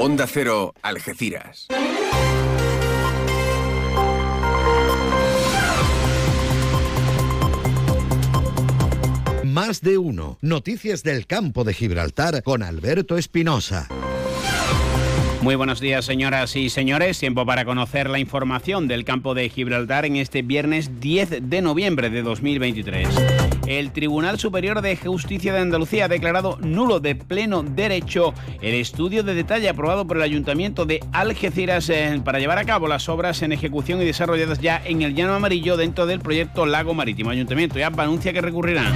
Onda Cero, Algeciras. Más de uno. Noticias del campo de Gibraltar con Alberto Espinosa. Muy buenos días, señoras y señores. Tiempo para conocer la información del campo de Gibraltar en este viernes 10 de noviembre de 2023. El Tribunal Superior de Justicia de Andalucía ha declarado nulo de pleno derecho el estudio de detalle aprobado por el Ayuntamiento de Algeciras eh, para llevar a cabo las obras en ejecución y desarrolladas ya en el Llano Amarillo dentro del proyecto Lago Marítimo. Ayuntamiento ya anuncia que recurrirán.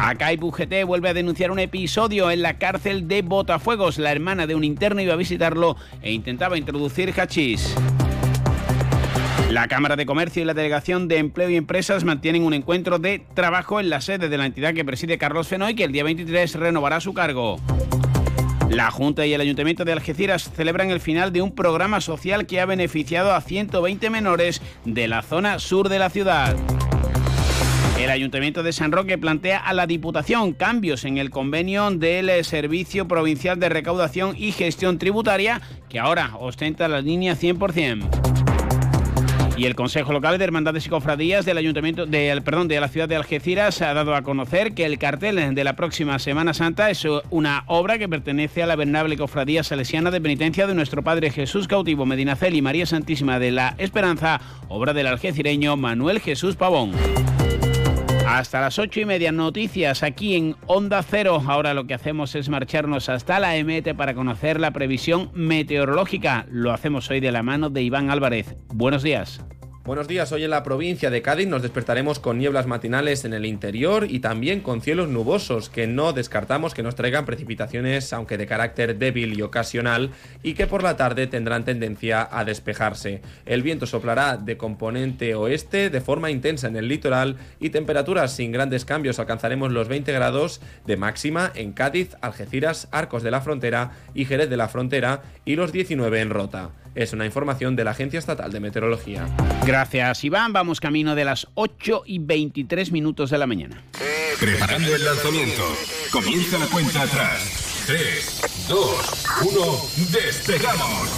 Acá UGT vuelve a denunciar un episodio en la cárcel de Botafuegos. La hermana de un interno iba a visitarlo e intentaba introducir hachís. La Cámara de Comercio y la Delegación de Empleo y Empresas mantienen un encuentro de trabajo en la sede de la entidad que preside Carlos Fenoy, que el día 23 renovará su cargo. La Junta y el Ayuntamiento de Algeciras celebran el final de un programa social que ha beneficiado a 120 menores de la zona sur de la ciudad. El Ayuntamiento de San Roque plantea a la Diputación cambios en el convenio del Servicio Provincial de Recaudación y Gestión Tributaria, que ahora ostenta la línea 100%. Y el Consejo Local de Hermandades y Cofradías del Ayuntamiento de, perdón, de la ciudad de Algeciras ha dado a conocer que el cartel de la próxima Semana Santa es una obra que pertenece a la venerable Cofradía Salesiana de Penitencia de nuestro Padre Jesús Cautivo Medinacel y María Santísima de la Esperanza, obra del algecireño Manuel Jesús Pavón. Hasta las ocho y media noticias aquí en Onda Cero. Ahora lo que hacemos es marcharnos hasta la EMET para conocer la previsión meteorológica. Lo hacemos hoy de la mano de Iván Álvarez. Buenos días. Buenos días, hoy en la provincia de Cádiz nos despertaremos con nieblas matinales en el interior y también con cielos nubosos que no descartamos que nos traigan precipitaciones aunque de carácter débil y ocasional y que por la tarde tendrán tendencia a despejarse. El viento soplará de componente oeste de forma intensa en el litoral y temperaturas sin grandes cambios alcanzaremos los 20 grados de máxima en Cádiz, Algeciras, Arcos de la Frontera y Jerez de la Frontera y los 19 en Rota. Es una información de la Agencia Estatal de Meteorología. Gracias, Iván. Vamos camino de las 8 y 23 minutos de la mañana. Preparando el lanzamiento. Comienza la cuenta atrás. 3, 2, 1, despegamos.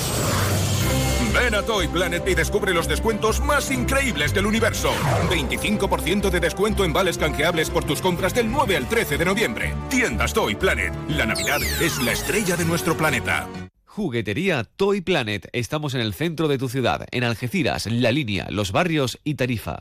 Ven a Toy Planet y descubre los descuentos más increíbles del universo. 25% de descuento en vales canjeables por tus compras del 9 al 13 de noviembre. Tiendas Toy Planet. La Navidad es la estrella de nuestro planeta. Juguetería Toy Planet. Estamos en el centro de tu ciudad, en Algeciras, La Línea, Los Barrios y Tarifa.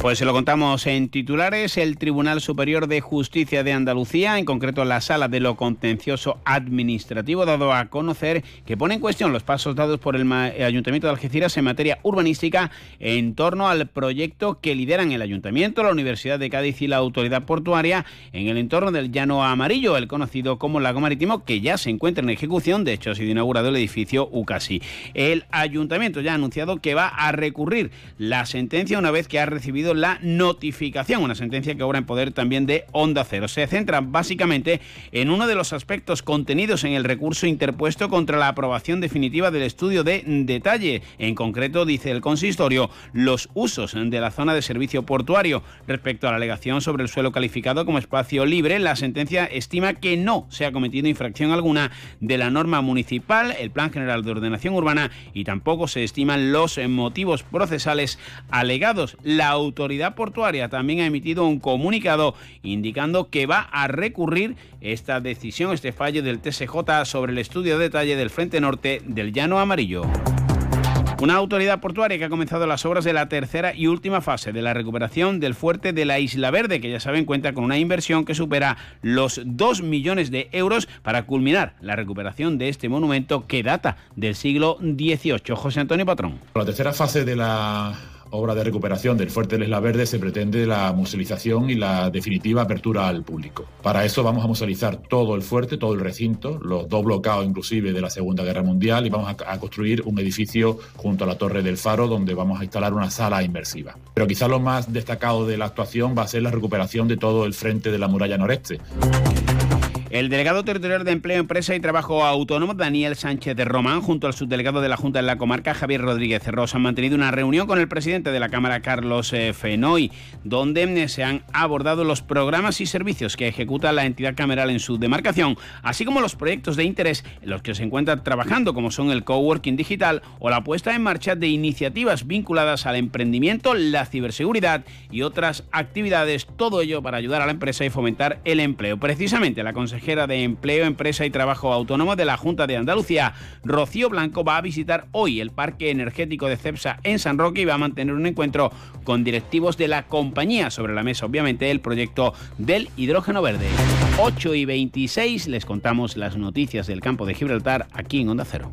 Pues se lo contamos en titulares. El Tribunal Superior de Justicia de Andalucía, en concreto la Sala de lo Contencioso Administrativo, dado a conocer que pone en cuestión los pasos dados por el Ayuntamiento de Algeciras en materia urbanística en torno al proyecto que lideran el Ayuntamiento, la Universidad de Cádiz y la Autoridad Portuaria en el entorno del Llano Amarillo, el conocido como Lago Marítimo, que ya se encuentra en ejecución. De hecho, ha sido inaugurado el edificio UCASI. El Ayuntamiento ya ha anunciado que va a recurrir la sentencia una vez que ha recibido la notificación, una sentencia que obra en poder también de Onda Cero. Se centra básicamente en uno de los aspectos contenidos en el recurso interpuesto contra la aprobación definitiva del estudio de detalle. En concreto, dice el consistorio, los usos de la zona de servicio portuario. Respecto a la alegación sobre el suelo calificado como espacio libre, la sentencia estima que no se ha cometido infracción alguna de la norma municipal, el Plan General de Ordenación Urbana y tampoco se estiman los motivos procesales alegados. La autoridad autoridad portuaria también ha emitido un comunicado indicando que va a recurrir esta decisión, este fallo del TSJ sobre el estudio de detalle del Frente Norte del Llano Amarillo. Una autoridad portuaria que ha comenzado las obras de la tercera y última fase de la recuperación del fuerte de la Isla Verde, que ya saben cuenta con una inversión que supera los 2 millones de euros para culminar la recuperación de este monumento que data del siglo XVIII. José Antonio Patrón. La tercera fase de la obra de recuperación del fuerte de Isla Verde se pretende la musealización y la definitiva apertura al público. Para eso vamos a musealizar todo el fuerte, todo el recinto, los dos blocados inclusive de la Segunda Guerra Mundial y vamos a, construir un edificio junto a la Torre del Faro donde vamos a instalar una sala inmersiva. Pero quizá lo más destacado de la actuación va a ser la recuperación de todo el frente de la muralla noreste. El delegado territorial de Empleo, Empresa y Trabajo Autónomo, Daniel Sánchez de Román, junto al subdelegado de la Junta de la Comarca, Javier Rodríguez Rosa, han mantenido una reunión con el presidente de la Cámara, Carlos eh, Fenoy, donde eh, se han abordado los programas y servicios que ejecuta la entidad cameral en su demarcación, así como los proyectos de interés en los que se encuentra trabajando, como son el coworking digital o la puesta en marcha de iniciativas vinculadas al emprendimiento, la ciberseguridad y otras actividades, todo ello para ayudar a la empresa y fomentar el empleo. Precisamente la consejera de Empleo, Empresa y Trabajo Autónomo de la Junta de Andalucía, Rocío Blanco, va a visitar hoy el Parque Energético de CEPSA en San Roque y va a mantener un encuentro con directivos de la compañía. Sobre la mesa, obviamente, el proyecto del hidrógeno verde. 8 y 26 les contamos las noticias del campo de Gibraltar aquí en Onda Cero.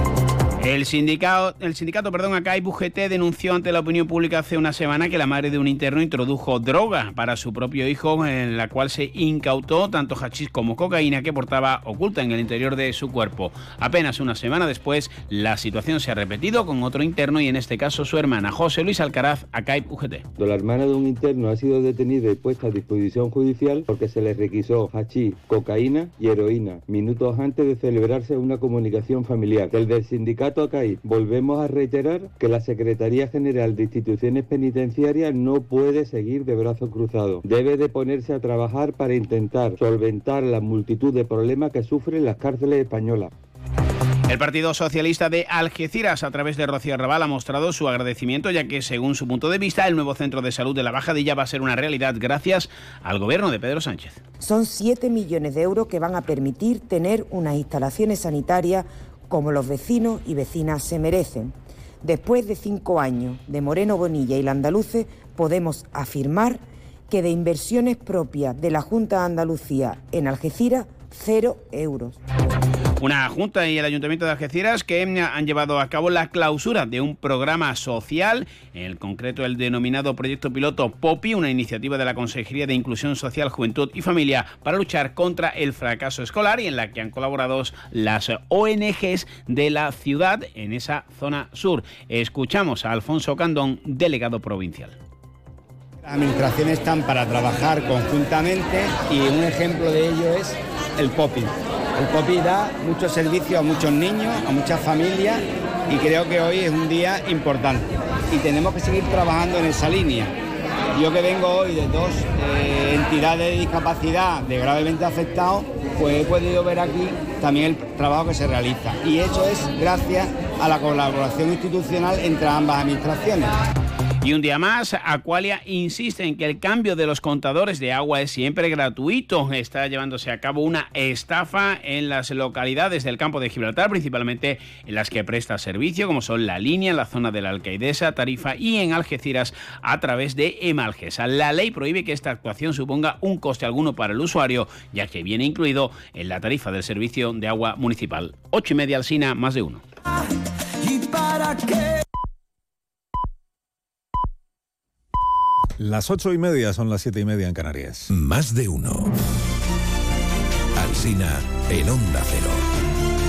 El sindicato, el sindicato perdón, UGT denunció ante la opinión pública hace una semana que la madre de un interno introdujo droga para su propio hijo, en la cual se incautó tanto hachís como cocaína que portaba oculta en el interior de su cuerpo. Apenas una semana después, la situación se ha repetido con otro interno y en este caso su hermana, José Luis Alcaraz, ACAI UGT. La hermana de un interno ha sido detenida y puesta a disposición judicial porque se le requisó hachís, cocaína y heroína, minutos antes de celebrarse una comunicación familiar. El del sindicato ACAI, volvemos a reiterar que la Secretaría General de Instituciones Penitenciarias no puede seguir de brazos cruzados. Debe de ponerse a trabajar para intentar solventar la multitud de problemas que sufren las cárceles españolas. El Partido Socialista de Algeciras, a través de Rocío Arrabal, ha mostrado su agradecimiento, ya que, según su punto de vista, el nuevo centro de salud de la Bajadilla va a ser una realidad gracias al gobierno de Pedro Sánchez. Son 7 millones de euros que van a permitir tener unas instalaciones sanitarias como los vecinos y vecinas se merecen. Después de cinco años de Moreno Bonilla y la Andaluce, podemos afirmar que de inversiones propias de la Junta de Andalucía en Algeciras, cero euros. Una junta y el Ayuntamiento de Algeciras que han llevado a cabo la clausura de un programa social, en concreto el denominado Proyecto Piloto POPI, una iniciativa de la Consejería de Inclusión Social, Juventud y Familia para luchar contra el fracaso escolar y en la que han colaborado las ONGs de la ciudad en esa zona sur. Escuchamos a Alfonso Candón, delegado provincial. Las administraciones están para trabajar conjuntamente y un ejemplo de ello es el POPI. El POPI da muchos servicios a muchos niños, a muchas familias y creo que hoy es un día importante y tenemos que seguir trabajando en esa línea. Yo que vengo hoy de dos eh, entidades de discapacidad de gravemente afectados, pues he podido ver aquí también el trabajo que se realiza. Y eso es gracias a la colaboración institucional entre ambas administraciones. Y un día más, Aqualia insiste en que el cambio de los contadores de agua es siempre gratuito. Está llevándose a cabo una estafa en las localidades del campo de Gibraltar, principalmente en las que presta servicio, como son la línea, la zona de la Alcaidesa, Tarifa y en Algeciras a través de Emalgesa. La ley prohíbe que esta actuación suponga un coste alguno para el usuario, ya que viene incluido en la tarifa del servicio de agua municipal. Ocho y media al SINA, más de uno. ¿Y para qué? Las ocho y media son las siete y media en Canarias. Más de uno. Alsina en Onda Cero.